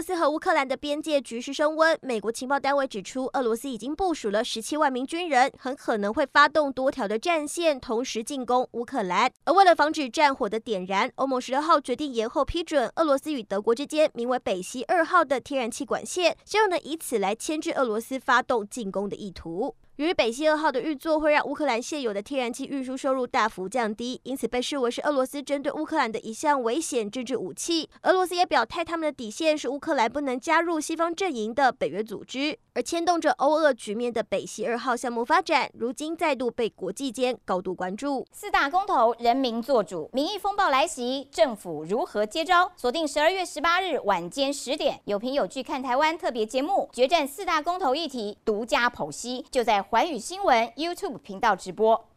斯和乌克兰的边界局势升温，美国情报单位指出，俄罗斯已经部署了十七万名军人，很可能会发动多条的战线，同时进攻乌克兰。而为了防止战火的点燃，欧盟十六号决定延后批准俄罗斯与德国之间名为北溪二号的天然气管线，希望能以此来牵制俄罗斯发动进攻的意图。由于北溪二号的运作会让乌克兰现有的天然气运输收入大幅降低，因此被视为是俄罗斯针对乌克兰的一项危险政治武器。俄罗斯也表态，他们的底线是乌克兰不能加入西方阵营的北约组织。而牵动着欧俄局面的北溪二号项目发展，如今再度被国际间高度关注。四大公投，人民做主，民意风暴来袭，政府如何接招？锁定十二月十八日晚间十点，有凭有据看台湾特别节目《决战四大公投议题》，独家剖析，就在。环宇新闻 YouTube 频道直播。